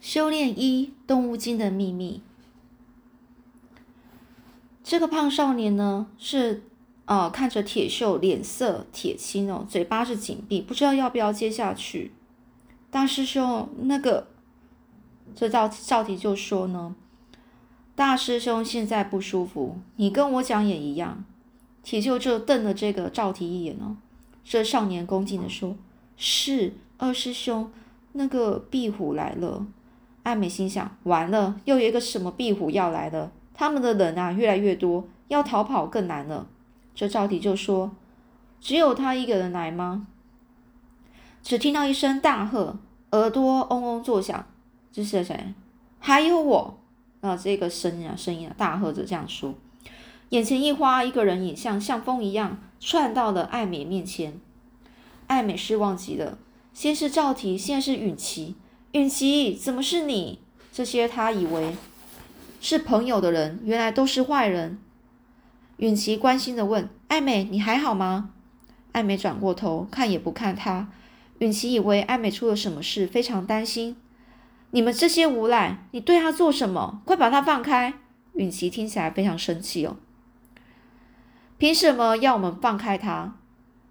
修炼一《动物精的秘密》。这个胖少年呢，是呃看着铁锈脸色铁青哦，嘴巴是紧闭，不知道要不要接下去。大师兄，那个这赵赵提就说呢，大师兄现在不舒服，你跟我讲也一样。铁锈就瞪了这个赵提一眼哦，这少年恭敬的说：“是二师兄，那个壁虎来了。”艾美心想：完了，又有一个什么壁虎要来了。他们的人啊，越来越多，要逃跑更难了。这赵迪就说：“只有他一个人来吗？”只听到一声大喝，耳朵嗡嗡作响。这是谁？还有我。啊，这个声音啊，声音啊，大喝着这样说。眼前一花，一个人影像像风一样窜到了艾美面前。艾美失望极了。先是赵提，现在是允琪。允琪，怎么是你？这些他以为是朋友的人，原来都是坏人。允琪关心的问：“艾美，你还好吗？”艾美转过头，看也不看他。允琪以为艾美出了什么事，非常担心。你们这些无赖，你对他做什么？快把他放开！允琪听起来非常生气哦。凭什么要我们放开他？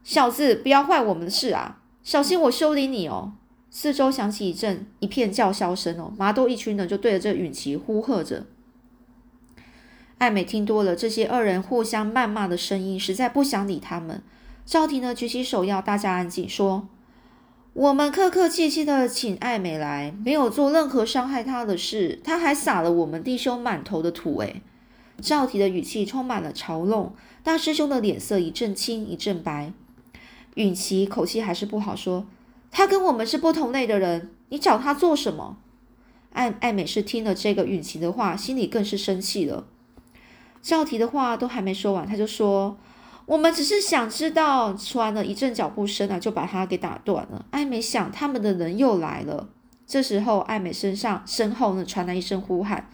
小子，不要坏我们的事啊！小心我修理你哦！四周响起一阵一片叫嚣声哦，麻豆一群人就对着这允琪呼喝着。艾美听多了这些二人互相谩骂的声音，实在不想理他们。赵婷呢，举起手要大家安静，说：“我们客客气气的请艾美来，没有做任何伤害她的事，她还撒了我们弟兄满头的土。”诶赵提的语气充满了嘲弄，大师兄的脸色一阵青一阵白。允琪口气还是不好，说。他跟我们是不同类的人，你找他做什么？艾艾美是听了这个允晴的话，心里更是生气了。赵提的话都还没说完，他就说：“我们只是想知道。”传了一阵脚步声啊，就把他给打断了。艾美想，他们的人又来了。这时候，艾美身上身后呢传来一声呼喊：“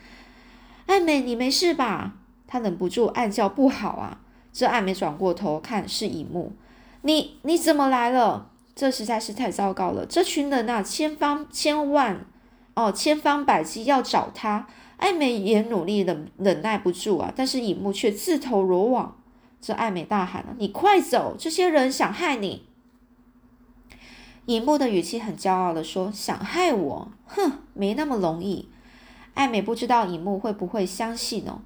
艾美，你没事吧？”他忍不住暗叫：“不好啊！”这艾美转过头看，是尹木。你你怎么来了？这实在是太糟糕了！这群人呐，千方千万哦，千方百计要找他。艾美也努力忍忍耐不住啊，但是尹木却自投罗网。这艾美大喊了：“你快走！这些人想害你！”尹木的语气很骄傲的说：“想害我？哼，没那么容易。”艾美不知道尹木会不会相信哦。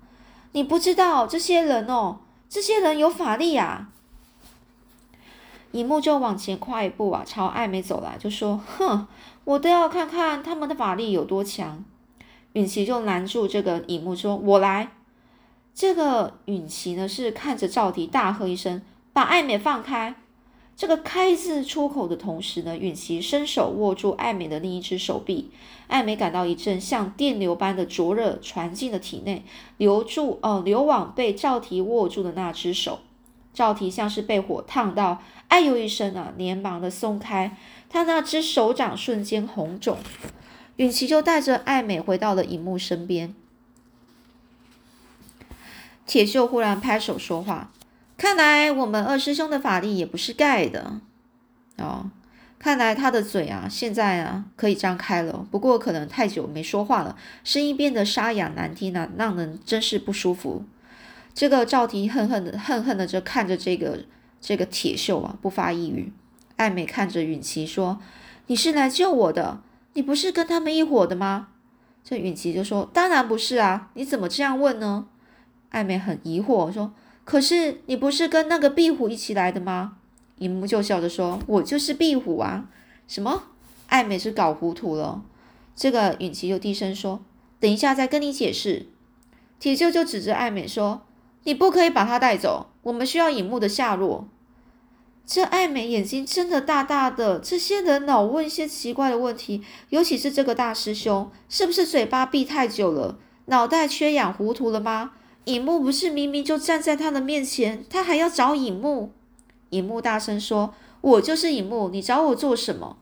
你不知道这些人哦，这些人有法力呀。尹木就往前跨一步啊，朝艾美走来，就说：“哼，我都要看看他们的法力有多强。”允琪就拦住这个尹木说：“我来。”这个允琪呢是看着赵迪大喝一声：“把艾美放开！”这个“开”字出口的同时呢，允琪伸手握住艾美的另一只手臂，艾美感到一阵像电流般的灼热传进了体内，留住哦，流往被赵提握住的那只手。赵提像是被火烫到，哎呦一声啊，连忙的松开他那只手掌，瞬间红肿。允琪就带着艾美回到了荧幕身边。铁锈忽然拍手说话：“看来我们二师兄的法力也不是盖的哦。看来他的嘴啊，现在啊可以张开了，不过可能太久没说话了，声音变得沙哑难听啊，让人真是不舒服。”这个赵提恨恨的恨恨的就看着这个这个铁锈啊，不发一语。艾美看着允琪说：“你是来救我的，你不是跟他们一伙的吗？”这允琪就说：“当然不是啊，你怎么这样问呢？”艾美很疑惑说：“可是你不是跟那个壁虎一起来的吗？”银木就笑着说：“我就是壁虎啊！”什么？艾美是搞糊涂了。这个允琪就低声说：“等一下再跟你解释。”铁锈就指着艾美说。你不可以把他带走，我们需要影木的下落。这艾美眼睛睁得大大的，这些人老问一些奇怪的问题，尤其是这个大师兄，是不是嘴巴闭太久了，脑袋缺氧糊涂了吗？影木不是明明就站在他的面前，他还要找影木？影木大声说：“我就是影木，你找我做什么？”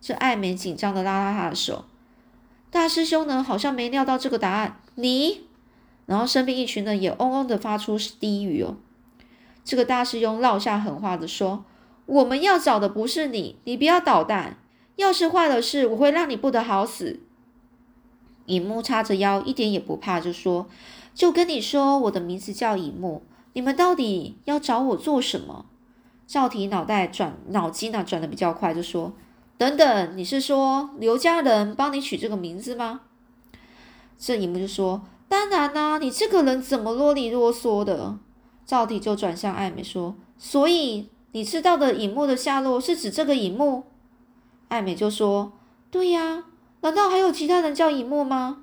这艾美紧张的拉拉他的手。大师兄呢，好像没料到这个答案。你。然后身边一群人也嗡嗡的发出低语哦。这个大师兄落下狠话的说：“我们要找的不是你，你不要捣蛋。要是坏了事，我会让你不得好死。”尹木叉着腰，一点也不怕，就说：“就跟你说，我的名字叫尹木，你们到底要找我做什么？”赵提脑袋转脑筋呢，转的比较快，就说：“等等，你是说刘家人帮你取这个名字吗？”这尹木就说：“当然啦，你这个人怎么啰里啰嗦的？”赵提就转向艾美说：“所以你知道的影木的下落是指这个影木？”艾美就说：“对呀。”难道还有其他人叫尹墨吗？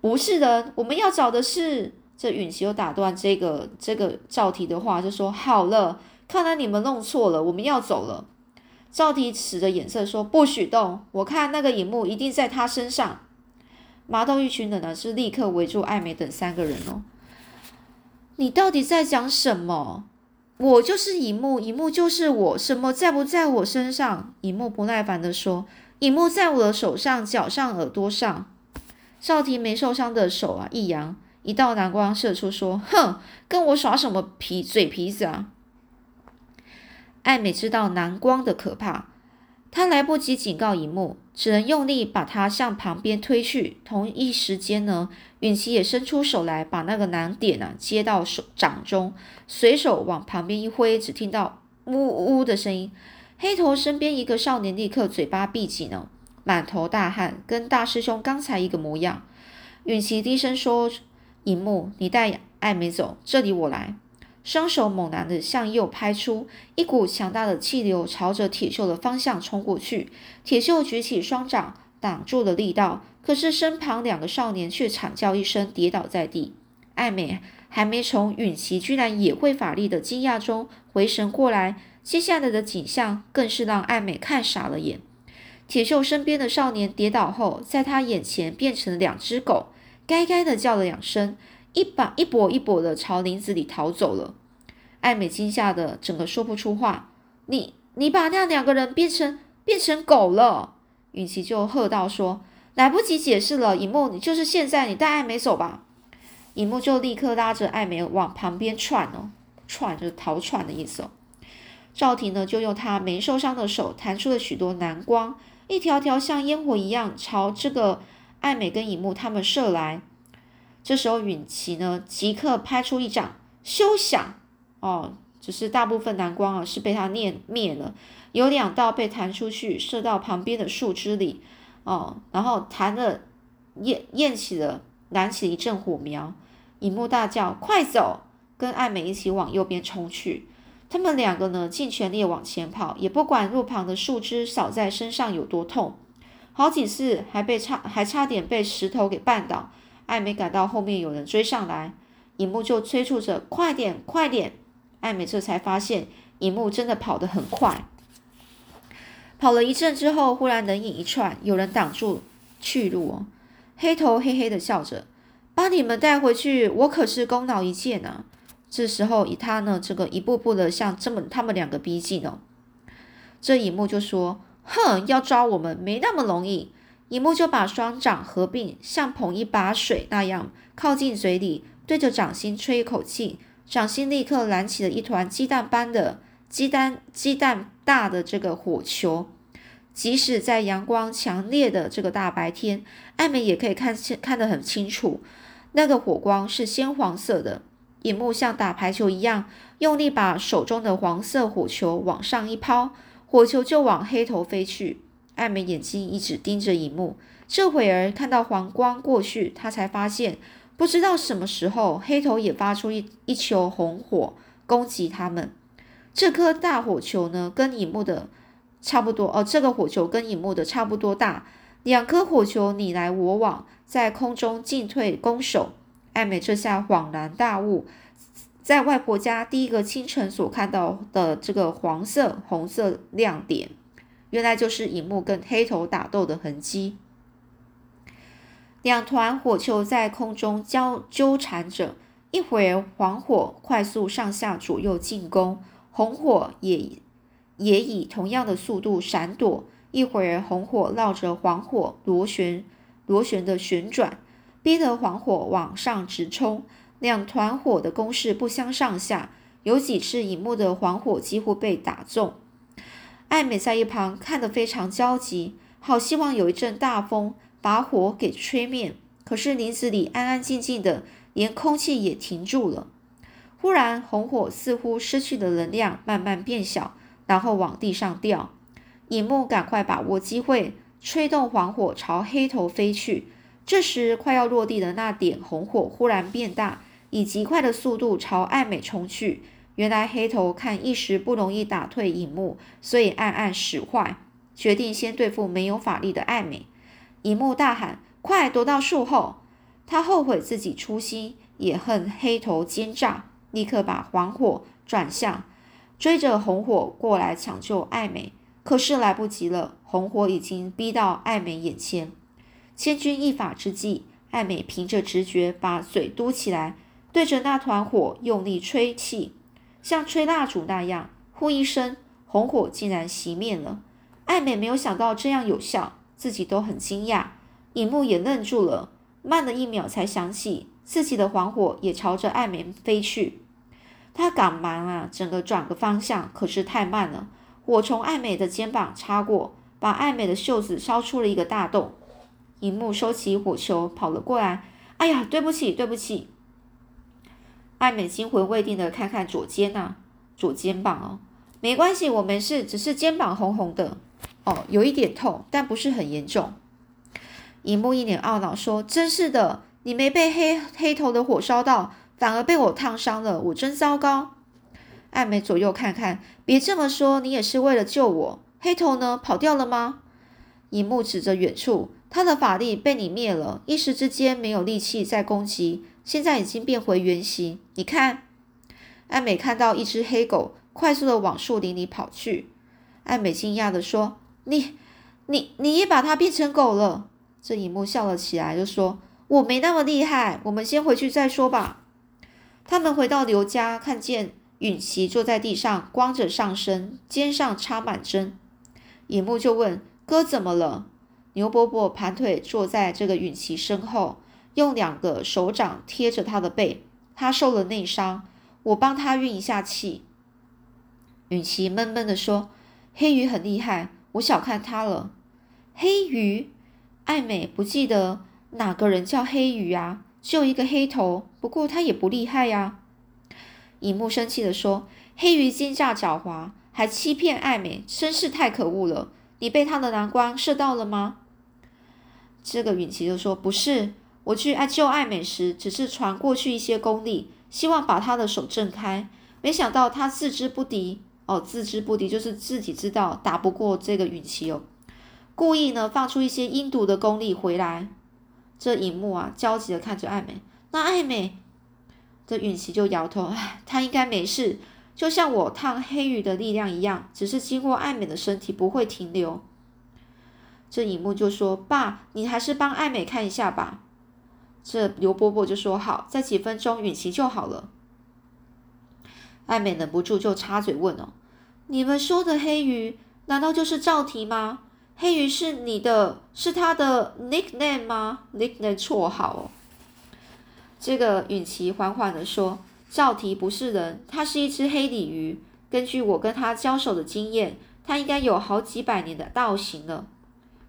不是的，我们要找的是这允琪又打断这个这个赵提的话，就说：“好了，看来你们弄错了，我们要走了。”赵提使着眼色说：“不许动！我看那个尹木一定在他身上。”麻豆一群人呢是立刻围住艾美等三个人哦。你到底在讲什么？我就是尹木，尹木就是我，什么在不在我身上？尹木不耐烦的说。荧幕在我的手上、脚上、耳朵上。赵提没受伤的手啊，一扬，一道蓝光射出，说：“哼，跟我耍什么皮嘴皮子啊！”艾美知道蓝光的可怕，他来不及警告荧幕，只能用力把他向旁边推去。同一时间呢，允琪也伸出手来，把那个难点啊接到手掌中，随手往旁边一挥，只听到呜呜的声音。黑头身边一个少年立刻嘴巴闭紧了，满头大汗，跟大师兄刚才一个模样。允琪低声说：“银木，你带艾美走，这里我来。”双手猛然的向右拍出，一股强大的气流朝着铁锈的方向冲过去。铁锈举起双掌挡住了力道，可是身旁两个少年却惨叫一声，跌倒在地。艾美还没从允琪居然也会法力的惊讶中回神过来。接下来的景象更是让艾美看傻了眼。铁锈身边的少年跌倒后，在他眼前变成了两只狗，该该的叫了两声，一把一跛一跛的朝林子里逃走了。艾美惊吓的整个说不出话。你你把那两个人变成变成狗了？允琪就喝道说：“来不及解释了，尹木，你就是现在，你带艾美走吧。”尹木就立刻拉着艾美往旁边窜哦，窜就是逃窜的意思哦。赵婷呢，就用她没受伤的手弹出了许多蓝光，一条条像烟火一样朝这个艾美跟尹木他们射来。这时候允琪呢，即刻拍出一掌，休想！哦，只是大部分蓝光啊是被他灭灭了，有两道被弹出去，射到旁边的树枝里，哦，然后弹了焰焰起了，燃起一阵火苗。尹木大叫：“快走！”跟艾美一起往右边冲去。他们两个呢，尽全力往前跑，也不管路旁的树枝扫在身上有多痛，好几次还被差还差点被石头给绊倒。艾美感到后面有人追上来，尹木就催促着：“快点，快点！”艾美这才发现，尹木真的跑得很快。跑了一阵之后，忽然人影一串，有人挡住去路。黑头嘿嘿的笑着：“把你们带回去，我可是功劳一件呢。”这时候，以他呢，这个一步步的向这么他们两个逼近哦，这一幕就说：“哼，要抓我们没那么容易。”一幕就把双掌合并，像捧一把水那样靠近嘴里，对着掌心吹一口气，掌心立刻燃起了一团鸡蛋般的鸡蛋鸡蛋大的这个火球。即使在阳光强烈的这个大白天，艾美也可以看清看得很清楚，那个火光是鲜黄色的。荧幕像打排球一样，用力把手中的黄色火球往上一抛，火球就往黑头飞去。艾美眼睛一直盯着荧幕，这会儿看到黄光过去，她才发现，不知道什么时候，黑头也发出一一球红火攻击他们。这颗大火球呢，跟荧幕的差不多哦，这个火球跟荧幕的差不多大，两颗火球你来我往，在空中进退攻守。艾美这下恍然大悟，在外婆家第一个清晨所看到的这个黄色、红色亮点，原来就是影幕跟黑头打斗的痕迹。两团火球在空中交纠缠着，一会儿黄火快速上下左右进攻，红火也也以同样的速度闪躲；一会儿红火绕着黄火螺旋螺旋的旋转。逼得黄火往上直冲，两团火的攻势不相上下，有几次影幕的黄火几乎被打中。艾美在一旁看得非常焦急，好希望有一阵大风把火给吹灭。可是林子里安安静静的，连空气也停住了。忽然，红火似乎失去了能量，慢慢变小，然后往地上掉。尹木赶快把握机会，吹动黄火朝黑头飞去。这时，快要落地的那点红火忽然变大，以极快的速度朝艾美冲去。原来黑头看一时不容易打退影木，所以暗暗使坏，决定先对付没有法力的艾美。影木大喊：“快躲到树后！”他后悔自己粗心，也恨黑头奸诈，立刻把黄火转向，追着红火过来抢救艾美。可是来不及了，红火已经逼到艾美眼前。千钧一发之际，艾美凭着直觉把嘴嘟起来，对着那团火用力吹气。像吹蜡烛那样，呼一声，红火竟然熄灭了。艾美没有想到这样有效，自己都很惊讶。尹木也愣住了，慢了一秒才想起自己的黄火也朝着艾美飞去。他赶忙啊，整个转个方向，可是太慢了，火从艾美的肩膀擦过，把艾美的袖子烧出了一个大洞。尹木收起火球，跑了过来。哎呀，对不起，对不起。艾美惊魂未定的看看左肩呐，左肩膀哦，没关系，我没事，只是肩膀红红的哦，有一点痛，但不是很严重。尹木一脸懊恼说：“真是的，你没被黑黑头的火烧到，反而被我烫伤了，我真糟糕。”艾美左右看看，别这么说，你也是为了救我。黑头呢，跑掉了吗？尹木指着远处，他的法力被你灭了，一时之间没有力气再攻击。现在已经变回原形，你看，艾美看到一只黑狗快速的往树林里跑去。艾美惊讶的说：“你、你、你也把它变成狗了？”这一幕笑了起来，就说：“我没那么厉害，我们先回去再说吧。”他们回到刘家，看见允琪坐在地上，光着上身，肩上插满针。尹木就问：“哥怎么了？”牛伯伯盘腿坐在这个允琪身后。用两个手掌贴着他的背，他受了内伤，我帮他运一下气。允琪闷闷地说：“黑鱼很厉害，我小看他了。”黑鱼，爱美不记得哪个人叫黑鱼啊？就一个黑头，不过他也不厉害呀。尹木生气地说：“黑鱼奸诈狡猾，还欺骗爱美，真是太可恶了！你被他的蓝光射到了吗？”这个允琪就说：“不是。”我去爱救爱美时，只是传过去一些功力，希望把他的手震开。没想到他自知不敌哦，自知不敌就是自己知道打不过这个允琪哦，故意呢放出一些阴毒的功力回来。这一幕啊，焦急的看着爱美。那爱美，这允琪就摇头，唉，他应该没事，就像我烫黑鱼的力量一样，只是经过爱美的身体不会停留。这一幕就说：“爸，你还是帮爱美看一下吧。”这刘伯伯就说：“好，在几分钟允琪就好了。”艾美忍不住就插嘴问：“哦，你们说的黑鱼难道就是赵提吗？黑鱼是你的，是他的 nickname 吗？nickname 绰号哦。”这个允琪缓缓的说：“赵提不是人，他是一只黑鲤鱼。根据我跟他交手的经验，他应该有好几百年的道行了。”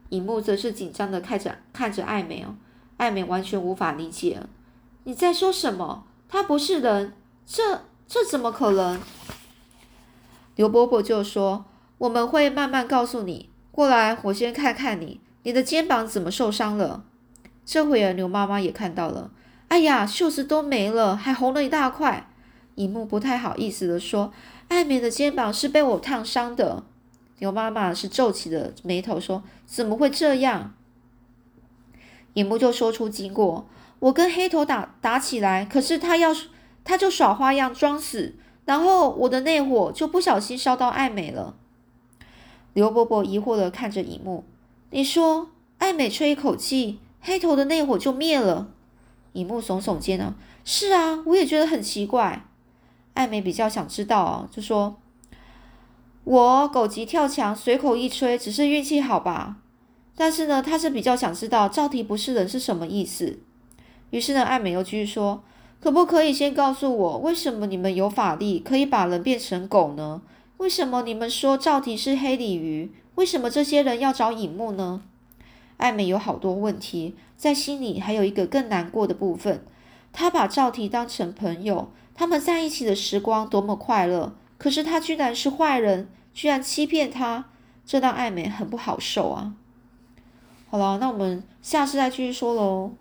尹木则是紧张的看着看着艾美哦。艾美完全无法理解，你在说什么？他不是人，这这怎么可能？刘伯伯就说：“我们会慢慢告诉你。过来，我先看看你，你的肩膀怎么受伤了？”这会儿刘妈妈也看到了，哎呀，袖子都没了，还红了一大块。尹木不太好意思的说：“艾美的肩膀是被我烫伤的。”刘妈妈是皱起了眉头说：“怎么会这样？”尹木就说出经过，我跟黑头打打起来，可是他要他就耍花样装死，然后我的内火就不小心烧到爱美了。刘伯伯疑惑的看着尹木，你说爱美吹一口气，黑头的内火就灭了？尹木耸耸肩啊，是啊，我也觉得很奇怪。爱美比较想知道啊，就说我狗急跳墙，随口一吹，只是运气好吧？但是呢，他是比较想知道赵提不是人是什么意思。于是呢，艾美又继续说：“可不可以先告诉我，为什么你们有法力可以把人变成狗呢？为什么你们说赵提是黑鲤鱼？为什么这些人要找影木呢？”艾美有好多问题，在心里还有一个更难过的部分。她把赵提当成朋友，他们在一起的时光多么快乐。可是他居然是坏人，居然欺骗她，这让艾美很不好受啊。好了那我们下次再继续说喽